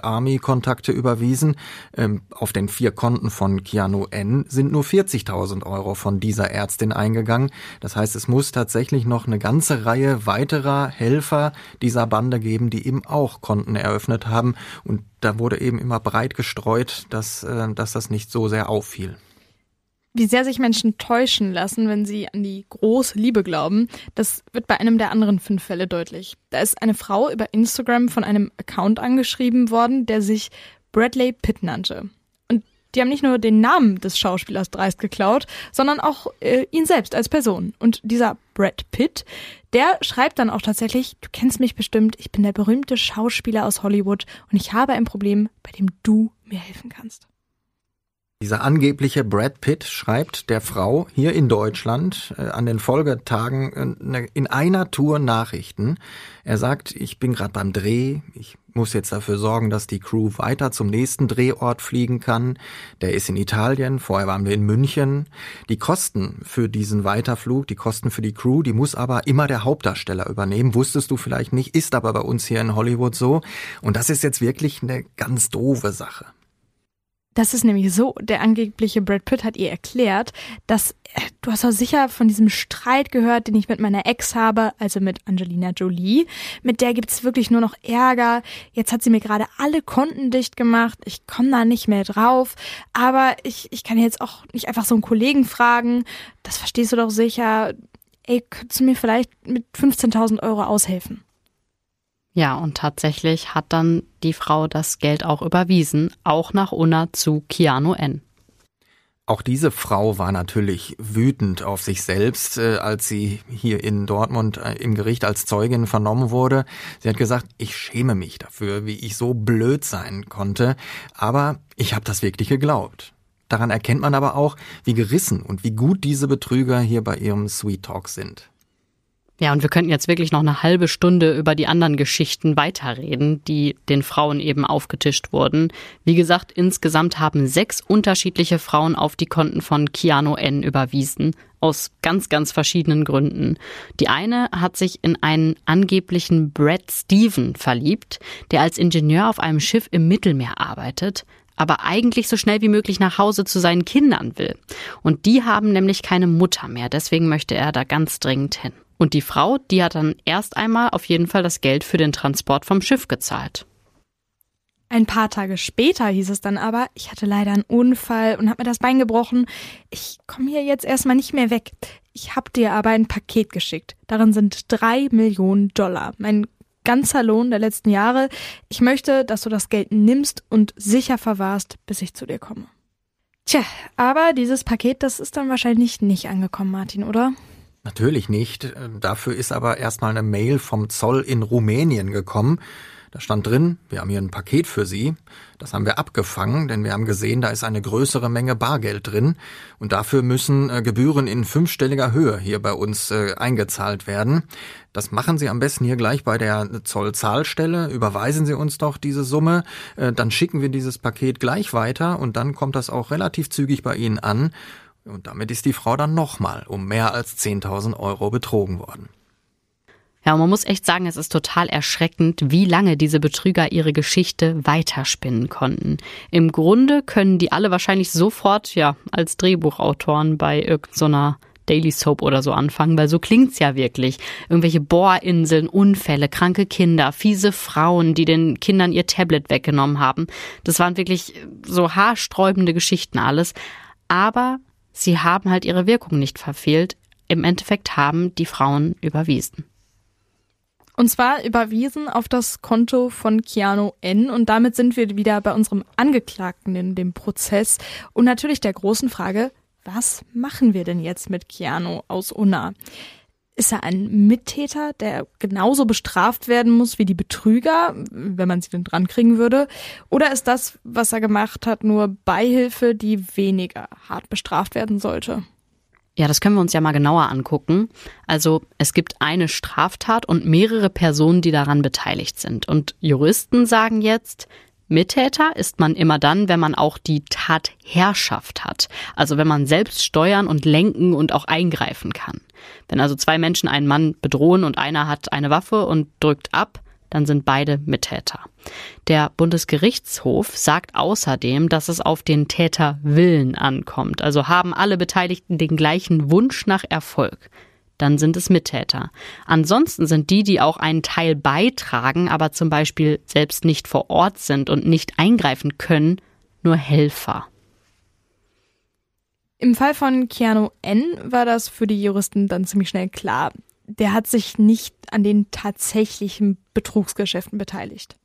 überwiesen. Ähm, auf den vier Konten von Keanu N sind nur 40.000 Euro von dieser Ärztin eingegangen. Das heißt, es muss tatsächlich noch eine ganze Reihe weiterer Helfer dieser Bande geben, die eben auch Konten eröffnet haben und da wurde eben immer breit gestreut, dass, äh, dass das nicht so sehr auffiel. Wie sehr sich Menschen täuschen lassen, wenn sie an die große Liebe glauben, das wird bei einem der anderen fünf Fälle deutlich. Da ist eine Frau über Instagram von einem Account angeschrieben worden, der sich Bradley Pitt nannte. Die haben nicht nur den Namen des Schauspielers dreist geklaut, sondern auch äh, ihn selbst als Person. Und dieser Brad Pitt, der schreibt dann auch tatsächlich, du kennst mich bestimmt, ich bin der berühmte Schauspieler aus Hollywood und ich habe ein Problem, bei dem du mir helfen kannst. Dieser angebliche Brad Pitt schreibt der Frau hier in Deutschland äh, an den Folgetagen äh, in einer Tour Nachrichten. Er sagt, ich bin gerade beim Dreh, ich muss jetzt dafür sorgen, dass die Crew weiter zum nächsten Drehort fliegen kann. Der ist in Italien, vorher waren wir in München. Die Kosten für diesen Weiterflug, die Kosten für die Crew, die muss aber immer der Hauptdarsteller übernehmen. Wusstest du vielleicht nicht, ist aber bei uns hier in Hollywood so. Und das ist jetzt wirklich eine ganz doofe Sache. Das ist nämlich so, der angebliche Brad Pitt hat ihr erklärt, dass äh, du hast doch sicher von diesem Streit gehört, den ich mit meiner Ex habe, also mit Angelina Jolie. Mit der gibt's wirklich nur noch Ärger. Jetzt hat sie mir gerade alle Konten dicht gemacht. Ich komme da nicht mehr drauf. Aber ich, ich kann jetzt auch nicht einfach so einen Kollegen fragen. Das verstehst du doch sicher. Ey, könntest du mir vielleicht mit 15.000 Euro aushelfen? Ja, und tatsächlich hat dann die Frau das Geld auch überwiesen, auch nach Unna zu Keanu N. Auch diese Frau war natürlich wütend auf sich selbst, äh, als sie hier in Dortmund äh, im Gericht als Zeugin vernommen wurde. Sie hat gesagt, ich schäme mich dafür, wie ich so blöd sein konnte, aber ich habe das wirklich geglaubt. Daran erkennt man aber auch, wie gerissen und wie gut diese Betrüger hier bei ihrem Sweet Talk sind. Ja, und wir könnten jetzt wirklich noch eine halbe Stunde über die anderen Geschichten weiterreden, die den Frauen eben aufgetischt wurden. Wie gesagt, insgesamt haben sechs unterschiedliche Frauen auf die Konten von Keanu N überwiesen, aus ganz, ganz verschiedenen Gründen. Die eine hat sich in einen angeblichen Brad Steven verliebt, der als Ingenieur auf einem Schiff im Mittelmeer arbeitet aber eigentlich so schnell wie möglich nach Hause zu seinen Kindern will. Und die haben nämlich keine Mutter mehr, deswegen möchte er da ganz dringend hin. Und die Frau, die hat dann erst einmal auf jeden Fall das Geld für den Transport vom Schiff gezahlt. Ein paar Tage später hieß es dann aber, ich hatte leider einen Unfall und habe mir das Bein gebrochen. Ich komme hier jetzt erstmal nicht mehr weg. Ich habe dir aber ein Paket geschickt. Darin sind drei Millionen Dollar. Mein ganzer Lohn der letzten Jahre. Ich möchte, dass du das Geld nimmst und sicher verwahrst, bis ich zu dir komme. Tja, aber dieses Paket, das ist dann wahrscheinlich nicht angekommen, Martin, oder? Natürlich nicht. Dafür ist aber erstmal eine Mail vom Zoll in Rumänien gekommen. Da stand drin, wir haben hier ein Paket für Sie. Das haben wir abgefangen, denn wir haben gesehen, da ist eine größere Menge Bargeld drin. Und dafür müssen äh, Gebühren in fünfstelliger Höhe hier bei uns äh, eingezahlt werden. Das machen Sie am besten hier gleich bei der Zollzahlstelle. Überweisen Sie uns doch diese Summe. Äh, dann schicken wir dieses Paket gleich weiter und dann kommt das auch relativ zügig bei Ihnen an. Und damit ist die Frau dann nochmal um mehr als 10.000 Euro betrogen worden. Ja, und man muss echt sagen, es ist total erschreckend, wie lange diese Betrüger ihre Geschichte weiterspinnen konnten. Im Grunde können die alle wahrscheinlich sofort, ja, als Drehbuchautoren bei irgendeiner Daily Soap oder so anfangen, weil so klingt's ja wirklich. Irgendwelche Bohrinseln, Unfälle, kranke Kinder, fiese Frauen, die den Kindern ihr Tablet weggenommen haben. Das waren wirklich so haarsträubende Geschichten alles. Aber sie haben halt ihre Wirkung nicht verfehlt. Im Endeffekt haben die Frauen überwiesen. Und zwar überwiesen auf das Konto von Keanu N. Und damit sind wir wieder bei unserem Angeklagten in dem Prozess und natürlich der großen Frage, was machen wir denn jetzt mit Keanu aus Unna? Ist er ein Mittäter, der genauso bestraft werden muss wie die Betrüger, wenn man sie denn drankriegen würde? Oder ist das, was er gemacht hat, nur Beihilfe, die weniger hart bestraft werden sollte? Ja, das können wir uns ja mal genauer angucken. Also es gibt eine Straftat und mehrere Personen, die daran beteiligt sind. Und Juristen sagen jetzt, Mittäter ist man immer dann, wenn man auch die Tatherrschaft hat. Also wenn man selbst steuern und lenken und auch eingreifen kann. Wenn also zwei Menschen einen Mann bedrohen und einer hat eine Waffe und drückt ab, dann sind beide Mittäter. Der Bundesgerichtshof sagt außerdem, dass es auf den Täterwillen ankommt. Also haben alle Beteiligten den gleichen Wunsch nach Erfolg. Dann sind es Mittäter. Ansonsten sind die, die auch einen Teil beitragen, aber zum Beispiel selbst nicht vor Ort sind und nicht eingreifen können, nur Helfer. Im Fall von Keanu N war das für die Juristen dann ziemlich schnell klar der hat sich nicht an den tatsächlichen Betrugsgeschäften beteiligt.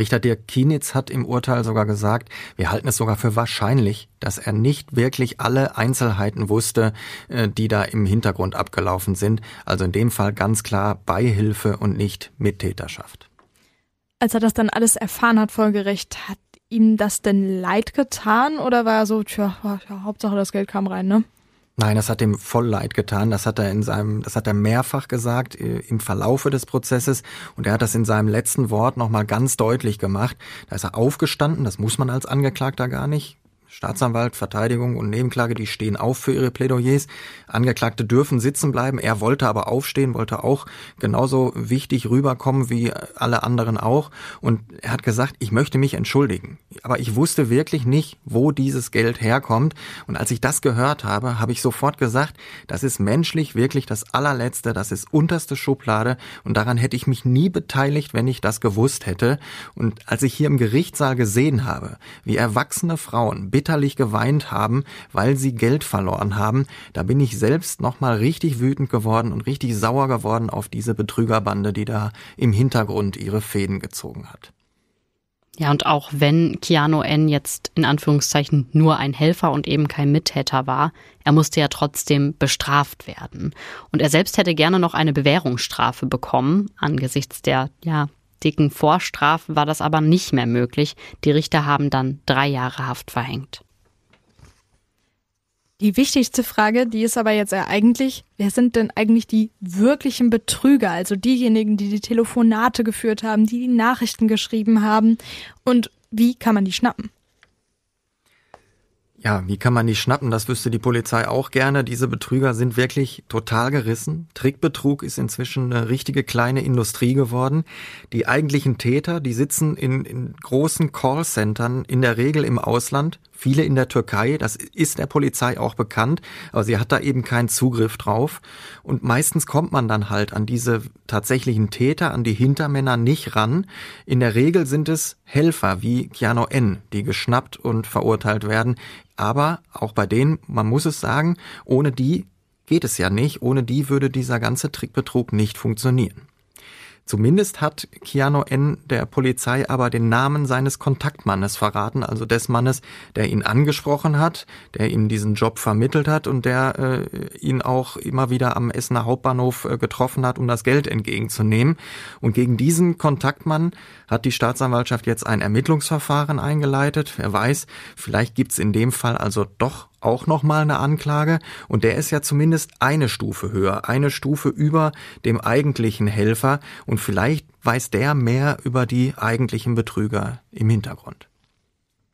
Richter Dirk Kienitz hat im Urteil sogar gesagt, wir halten es sogar für wahrscheinlich, dass er nicht wirklich alle Einzelheiten wusste, äh, die da im Hintergrund abgelaufen sind. Also in dem Fall ganz klar Beihilfe und nicht Mittäterschaft. Als er das dann alles erfahren hat vor Gericht, hat ihm das denn leid getan oder war er so, tja, ja, Hauptsache das Geld kam rein, ne? Nein, das hat ihm voll leid getan. Das hat er in seinem, das hat er mehrfach gesagt äh, im Verlaufe des Prozesses und er hat das in seinem letzten Wort nochmal ganz deutlich gemacht. Da ist er aufgestanden, das muss man als Angeklagter gar nicht. Staatsanwalt, Verteidigung und Nebenklage, die stehen auf für ihre Plädoyers. Angeklagte dürfen sitzen bleiben. Er wollte aber aufstehen, wollte auch genauso wichtig rüberkommen wie alle anderen auch. Und er hat gesagt, ich möchte mich entschuldigen. Aber ich wusste wirklich nicht, wo dieses Geld herkommt. Und als ich das gehört habe, habe ich sofort gesagt, das ist menschlich wirklich das allerletzte, das ist unterste Schublade. Und daran hätte ich mich nie beteiligt, wenn ich das gewusst hätte. Und als ich hier im Gerichtssaal gesehen habe, wie erwachsene Frauen bitterlich geweint haben, weil sie Geld verloren haben. Da bin ich selbst nochmal richtig wütend geworden und richtig sauer geworden auf diese Betrügerbande, die da im Hintergrund ihre Fäden gezogen hat. Ja, und auch wenn Keanu N. jetzt in Anführungszeichen nur ein Helfer und eben kein Mittäter war, er musste ja trotzdem bestraft werden. Und er selbst hätte gerne noch eine Bewährungsstrafe bekommen, angesichts der, ja, dicken Vorstrafe war das aber nicht mehr möglich. Die Richter haben dann drei Jahre Haft verhängt. Die wichtigste Frage, die ist aber jetzt ja eigentlich, wer sind denn eigentlich die wirklichen Betrüger? Also diejenigen, die die Telefonate geführt haben, die die Nachrichten geschrieben haben. Und wie kann man die schnappen? Ja, wie kann man die schnappen? Das wüsste die Polizei auch gerne. Diese Betrüger sind wirklich total gerissen. Trickbetrug ist inzwischen eine richtige kleine Industrie geworden. Die eigentlichen Täter, die sitzen in, in großen Callcentern, in der Regel im Ausland, viele in der Türkei. Das ist der Polizei auch bekannt, aber sie hat da eben keinen Zugriff drauf. Und meistens kommt man dann halt an diese tatsächlichen Täter, an die Hintermänner nicht ran. In der Regel sind es Helfer wie Keanu N., die geschnappt und verurteilt werden. Aber auch bei denen, man muss es sagen, ohne die geht es ja nicht. Ohne die würde dieser ganze Trickbetrug nicht funktionieren. Zumindest hat Keanu N. der Polizei aber den Namen seines Kontaktmannes verraten, also des Mannes, der ihn angesprochen hat, der ihm diesen Job vermittelt hat und der äh, ihn auch immer wieder am Essener Hauptbahnhof äh, getroffen hat, um das Geld entgegenzunehmen. Und gegen diesen Kontaktmann hat die Staatsanwaltschaft jetzt ein Ermittlungsverfahren eingeleitet. Wer weiß, vielleicht gibt's in dem Fall also doch auch nochmal eine Anklage und der ist ja zumindest eine Stufe höher, eine Stufe über dem eigentlichen Helfer und vielleicht weiß der mehr über die eigentlichen Betrüger im Hintergrund.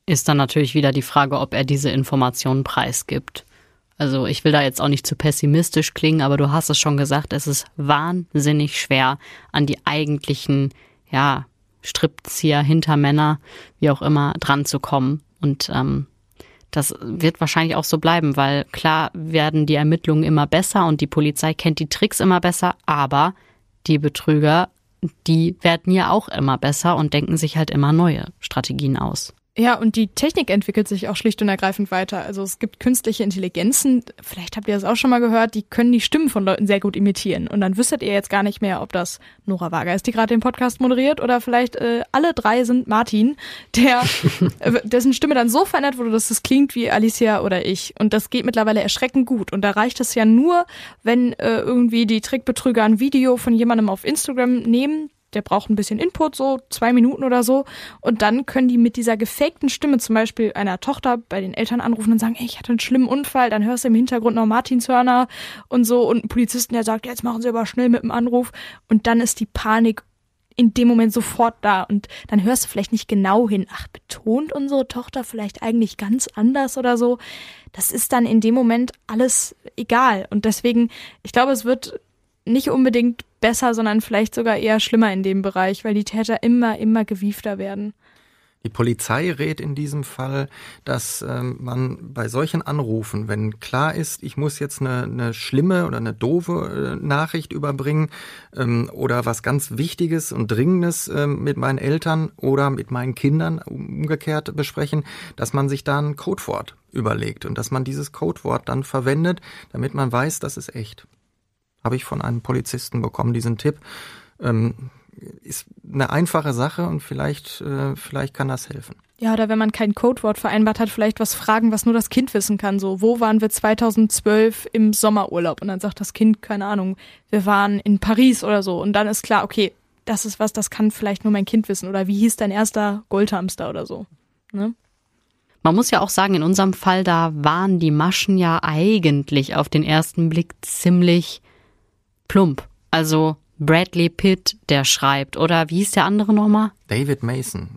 Ist dann natürlich wieder die Frage, ob er diese Informationen preisgibt. Also ich will da jetzt auch nicht zu pessimistisch klingen, aber du hast es schon gesagt, es ist wahnsinnig schwer, an die eigentlichen, ja, Strippzieher, Hintermänner, wie auch immer, dran zu kommen. Und ähm, das wird wahrscheinlich auch so bleiben, weil klar werden die Ermittlungen immer besser und die Polizei kennt die Tricks immer besser, aber die Betrüger, die werden ja auch immer besser und denken sich halt immer neue Strategien aus. Ja, und die Technik entwickelt sich auch schlicht und ergreifend weiter. Also es gibt künstliche Intelligenzen, vielleicht habt ihr das auch schon mal gehört, die können die Stimmen von Leuten sehr gut imitieren. Und dann wüsstet ihr jetzt gar nicht mehr, ob das Nora Wager ist, die gerade den Podcast moderiert, oder vielleicht äh, alle drei sind Martin, der äh, dessen Stimme dann so verändert wurde, dass es klingt wie Alicia oder ich. Und das geht mittlerweile erschreckend gut. Und da reicht es ja nur, wenn äh, irgendwie die Trickbetrüger ein Video von jemandem auf Instagram nehmen, der braucht ein bisschen Input, so zwei Minuten oder so. Und dann können die mit dieser gefakten Stimme zum Beispiel einer Tochter bei den Eltern anrufen und sagen, ey, ich hatte einen schlimmen Unfall. Dann hörst du im Hintergrund noch Martinshörner und so und ein Polizisten, der sagt, jetzt machen sie aber schnell mit dem Anruf. Und dann ist die Panik in dem Moment sofort da und dann hörst du vielleicht nicht genau hin, ach, betont unsere Tochter vielleicht eigentlich ganz anders oder so. Das ist dann in dem Moment alles egal und deswegen, ich glaube, es wird nicht unbedingt besser, sondern vielleicht sogar eher schlimmer in dem Bereich, weil die Täter immer, immer gewiefter werden. Die Polizei rät in diesem Fall, dass ähm, man bei solchen Anrufen, wenn klar ist, ich muss jetzt eine, eine schlimme oder eine doofe äh, Nachricht überbringen ähm, oder was ganz Wichtiges und Dringendes ähm, mit meinen Eltern oder mit meinen Kindern umgekehrt besprechen, dass man sich da ein Codewort überlegt und dass man dieses Codewort dann verwendet, damit man weiß, das ist echt habe ich von einem Polizisten bekommen, diesen Tipp. Ähm, ist eine einfache Sache und vielleicht, äh, vielleicht kann das helfen. Ja, oder wenn man kein Codewort vereinbart hat, vielleicht was fragen, was nur das Kind wissen kann. So, wo waren wir 2012 im Sommerurlaub? Und dann sagt das Kind, keine Ahnung, wir waren in Paris oder so. Und dann ist klar, okay, das ist was, das kann vielleicht nur mein Kind wissen. Oder wie hieß dein erster Goldhamster oder so. Ne? Man muss ja auch sagen, in unserem Fall, da waren die Maschen ja eigentlich auf den ersten Blick ziemlich plump. Also Bradley Pitt, der schreibt. Oder wie hieß der andere nochmal? David Mason.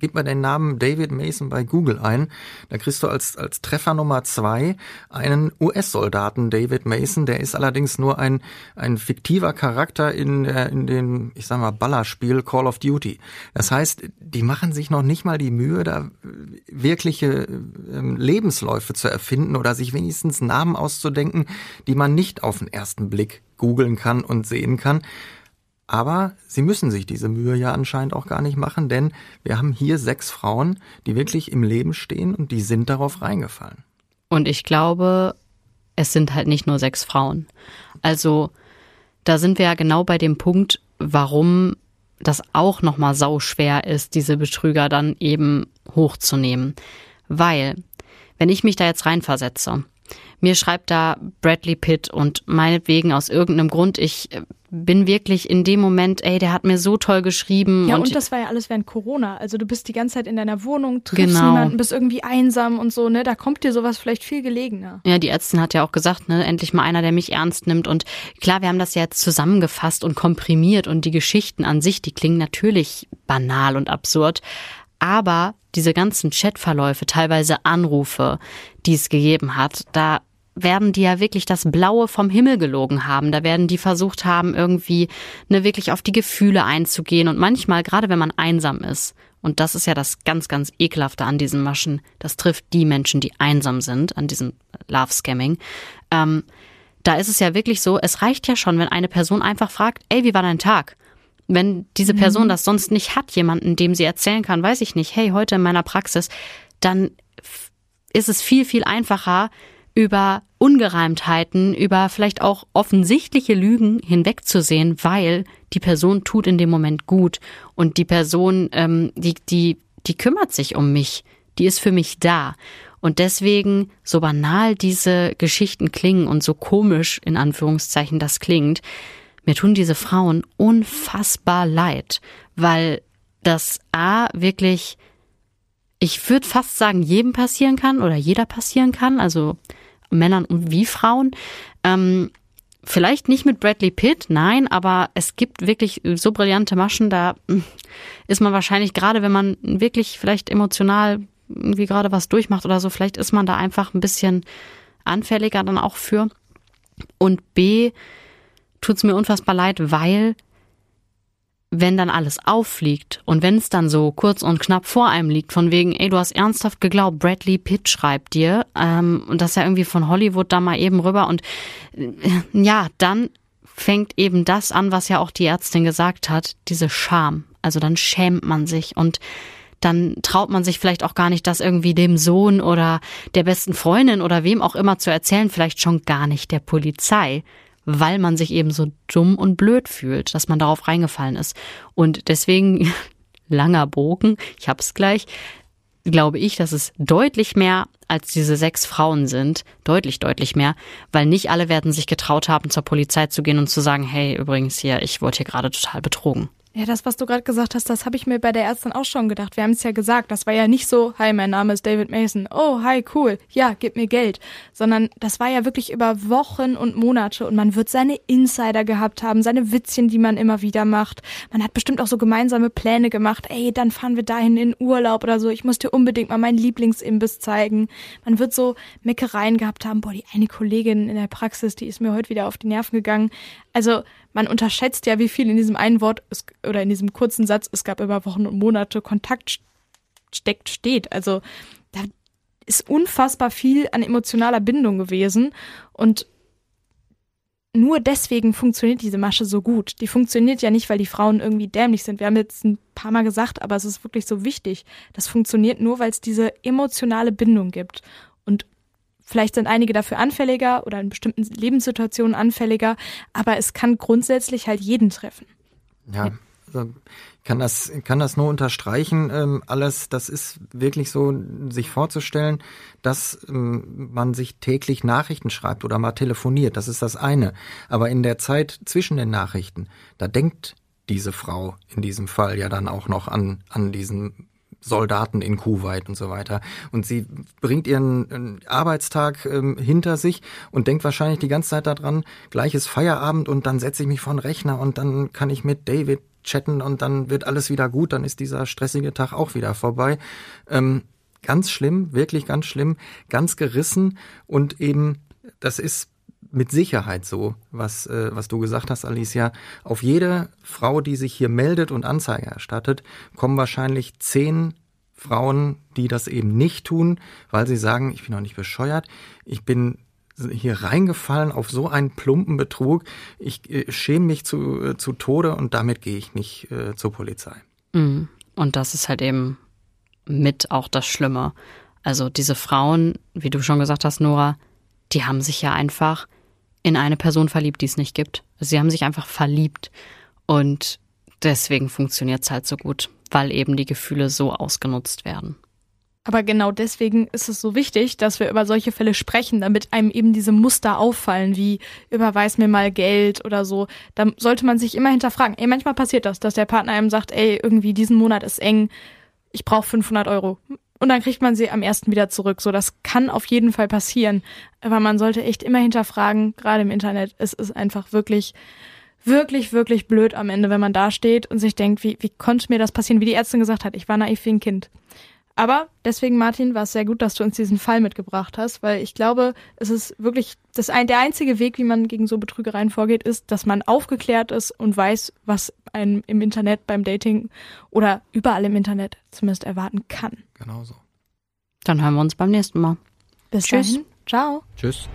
Gib mal den Namen David Mason bei Google ein. Da kriegst du als, als Treffer Nummer zwei einen US-Soldaten David Mason. Der ist allerdings nur ein, ein fiktiver Charakter in, in dem, ich sag mal, Ballerspiel Call of Duty. Das heißt, die machen sich noch nicht mal die Mühe, da wirkliche ähm, Lebensläufe zu erfinden oder sich wenigstens Namen auszudenken, die man nicht auf den ersten Blick googeln kann und sehen kann. Aber sie müssen sich diese Mühe ja anscheinend auch gar nicht machen, denn wir haben hier sechs Frauen, die wirklich im Leben stehen und die sind darauf reingefallen. Und ich glaube, es sind halt nicht nur sechs Frauen. Also da sind wir ja genau bei dem Punkt, warum das auch nochmal sau schwer ist, diese Betrüger dann eben hochzunehmen. Weil, wenn ich mich da jetzt reinversetze, mir schreibt da Bradley Pitt und meinetwegen aus irgendeinem Grund, ich bin wirklich in dem Moment, ey, der hat mir so toll geschrieben. Ja, und, und das war ja alles während Corona. Also du bist die ganze Zeit in deiner Wohnung, triffst genau. niemanden, bist irgendwie einsam und so, ne? Da kommt dir sowas vielleicht viel gelegener. Ja, die Ärztin hat ja auch gesagt, ne, endlich mal einer, der mich ernst nimmt. Und klar, wir haben das ja jetzt zusammengefasst und komprimiert und die Geschichten an sich, die klingen natürlich banal und absurd. Aber diese ganzen Chatverläufe, teilweise Anrufe, die es gegeben hat, da werden die ja wirklich das Blaue vom Himmel gelogen haben. Da werden die versucht haben, irgendwie ne, wirklich auf die Gefühle einzugehen. Und manchmal, gerade wenn man einsam ist, und das ist ja das ganz, ganz ekelhafte an diesen Maschen, das trifft die Menschen, die einsam sind, an diesem Love-Scamming. Ähm, da ist es ja wirklich so, es reicht ja schon, wenn eine Person einfach fragt, ey, wie war dein Tag? Wenn diese mhm. Person das sonst nicht hat, jemanden, dem sie erzählen kann, weiß ich nicht, hey, heute in meiner Praxis, dann ist es viel, viel einfacher, über Ungereimtheiten, über vielleicht auch offensichtliche Lügen hinwegzusehen, weil die Person tut in dem Moment gut. Und die Person, ähm, die, die, die kümmert sich um mich, die ist für mich da. Und deswegen, so banal diese Geschichten klingen und so komisch in Anführungszeichen das klingt, mir tun diese Frauen unfassbar leid, weil das A wirklich, ich würde fast sagen, jedem passieren kann oder jeder passieren kann, also Männern wie Frauen. Ähm, vielleicht nicht mit Bradley Pitt, nein, aber es gibt wirklich so brillante Maschen, da hm, ist man wahrscheinlich gerade, wenn man wirklich vielleicht emotional irgendwie gerade was durchmacht oder so, vielleicht ist man da einfach ein bisschen anfälliger dann auch für. Und B, tut's mir unfassbar leid, weil wenn dann alles auffliegt und wenn es dann so kurz und knapp vor einem liegt, von wegen, ey, du hast ernsthaft geglaubt, Bradley Pitt schreibt dir, ähm, und das ja irgendwie von Hollywood da mal eben rüber und äh, ja, dann fängt eben das an, was ja auch die Ärztin gesagt hat, diese Scham. Also dann schämt man sich und dann traut man sich vielleicht auch gar nicht, das irgendwie dem Sohn oder der besten Freundin oder wem auch immer zu erzählen, vielleicht schon gar nicht der Polizei, weil man sich eben so dumm und blöd fühlt, dass man darauf reingefallen ist. Und deswegen, langer Bogen, ich hab's gleich, glaube ich, dass es deutlich mehr als diese sechs Frauen sind, deutlich, deutlich mehr, weil nicht alle werden sich getraut haben, zur Polizei zu gehen und zu sagen, hey, übrigens hier, ich wurde hier gerade total betrogen. Ja, das, was du gerade gesagt hast, das habe ich mir bei der Ärztin auch schon gedacht. Wir haben es ja gesagt, das war ja nicht so, hi, mein Name ist David Mason. Oh, hi, cool. Ja, gib mir Geld. Sondern das war ja wirklich über Wochen und Monate und man wird seine Insider gehabt haben, seine Witzchen, die man immer wieder macht. Man hat bestimmt auch so gemeinsame Pläne gemacht. Ey, dann fahren wir dahin in Urlaub oder so. Ich muss dir unbedingt mal meinen Lieblingsimbiss zeigen. Man wird so Meckereien gehabt haben. Boah, die eine Kollegin in der Praxis, die ist mir heute wieder auf die Nerven gegangen. Also man unterschätzt ja, wie viel in diesem einen Wort oder in diesem kurzen Satz, es gab über Wochen und Monate Kontakt steckt, steht. Also da ist unfassbar viel an emotionaler Bindung gewesen und nur deswegen funktioniert diese Masche so gut. Die funktioniert ja nicht, weil die Frauen irgendwie dämlich sind. Wir haben jetzt ein paar Mal gesagt, aber es ist wirklich so wichtig. Das funktioniert nur, weil es diese emotionale Bindung gibt. Vielleicht sind einige dafür anfälliger oder in bestimmten Lebenssituationen anfälliger, aber es kann grundsätzlich halt jeden treffen. Ja, also kann das kann das nur unterstreichen. Ähm, alles, das ist wirklich so, sich vorzustellen, dass ähm, man sich täglich Nachrichten schreibt oder mal telefoniert. Das ist das eine. Aber in der Zeit zwischen den Nachrichten, da denkt diese Frau in diesem Fall ja dann auch noch an an diesen Soldaten in Kuwait und so weiter. Und sie bringt ihren Arbeitstag ähm, hinter sich und denkt wahrscheinlich die ganze Zeit daran, gleich ist Feierabend und dann setze ich mich vor den Rechner und dann kann ich mit David chatten und dann wird alles wieder gut, dann ist dieser stressige Tag auch wieder vorbei. Ähm, ganz schlimm, wirklich ganz schlimm, ganz gerissen und eben, das ist mit Sicherheit so, was, äh, was du gesagt hast, Alicia. Auf jede Frau, die sich hier meldet und Anzeige erstattet, kommen wahrscheinlich zehn Frauen, die das eben nicht tun, weil sie sagen, ich bin noch nicht bescheuert, ich bin hier reingefallen auf so einen plumpen Betrug, ich äh, schäme mich zu, äh, zu Tode und damit gehe ich nicht äh, zur Polizei. Mhm. Und das ist halt eben mit auch das Schlimme. Also diese Frauen, wie du schon gesagt hast, Nora, die haben sich ja einfach in eine Person verliebt, die es nicht gibt. Sie haben sich einfach verliebt. Und deswegen funktioniert es halt so gut, weil eben die Gefühle so ausgenutzt werden. Aber genau deswegen ist es so wichtig, dass wir über solche Fälle sprechen, damit einem eben diese Muster auffallen, wie überweis mir mal Geld oder so. Da sollte man sich immer hinterfragen. Ey, manchmal passiert das, dass der Partner einem sagt, ey, irgendwie diesen Monat ist eng, ich brauche 500 Euro und dann kriegt man sie am ersten wieder zurück. So, das kann auf jeden Fall passieren. Aber man sollte echt immer hinterfragen, gerade im Internet. Es ist einfach wirklich, wirklich, wirklich blöd am Ende, wenn man da steht und sich denkt, wie, wie konnte mir das passieren? Wie die Ärztin gesagt hat, ich war naiv wie ein Kind. Aber deswegen, Martin, war es sehr gut, dass du uns diesen Fall mitgebracht hast, weil ich glaube, es ist wirklich das ein, der einzige Weg, wie man gegen so Betrügereien vorgeht, ist, dass man aufgeklärt ist und weiß, was einem im Internet beim Dating oder überall im Internet zumindest erwarten kann. Genau so. Dann hören wir uns beim nächsten Mal. Bis Tschüss. dahin. Ciao. Tschüss.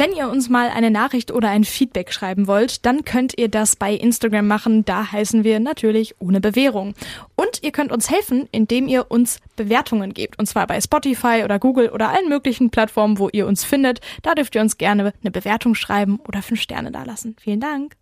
Wenn ihr uns mal eine Nachricht oder ein Feedback schreiben wollt, dann könnt ihr das bei Instagram machen. Da heißen wir natürlich ohne Bewährung. Und ihr könnt uns helfen, indem ihr uns Bewertungen gebt. Und zwar bei Spotify oder Google oder allen möglichen Plattformen, wo ihr uns findet. Da dürft ihr uns gerne eine Bewertung schreiben oder fünf Sterne dalassen. Vielen Dank.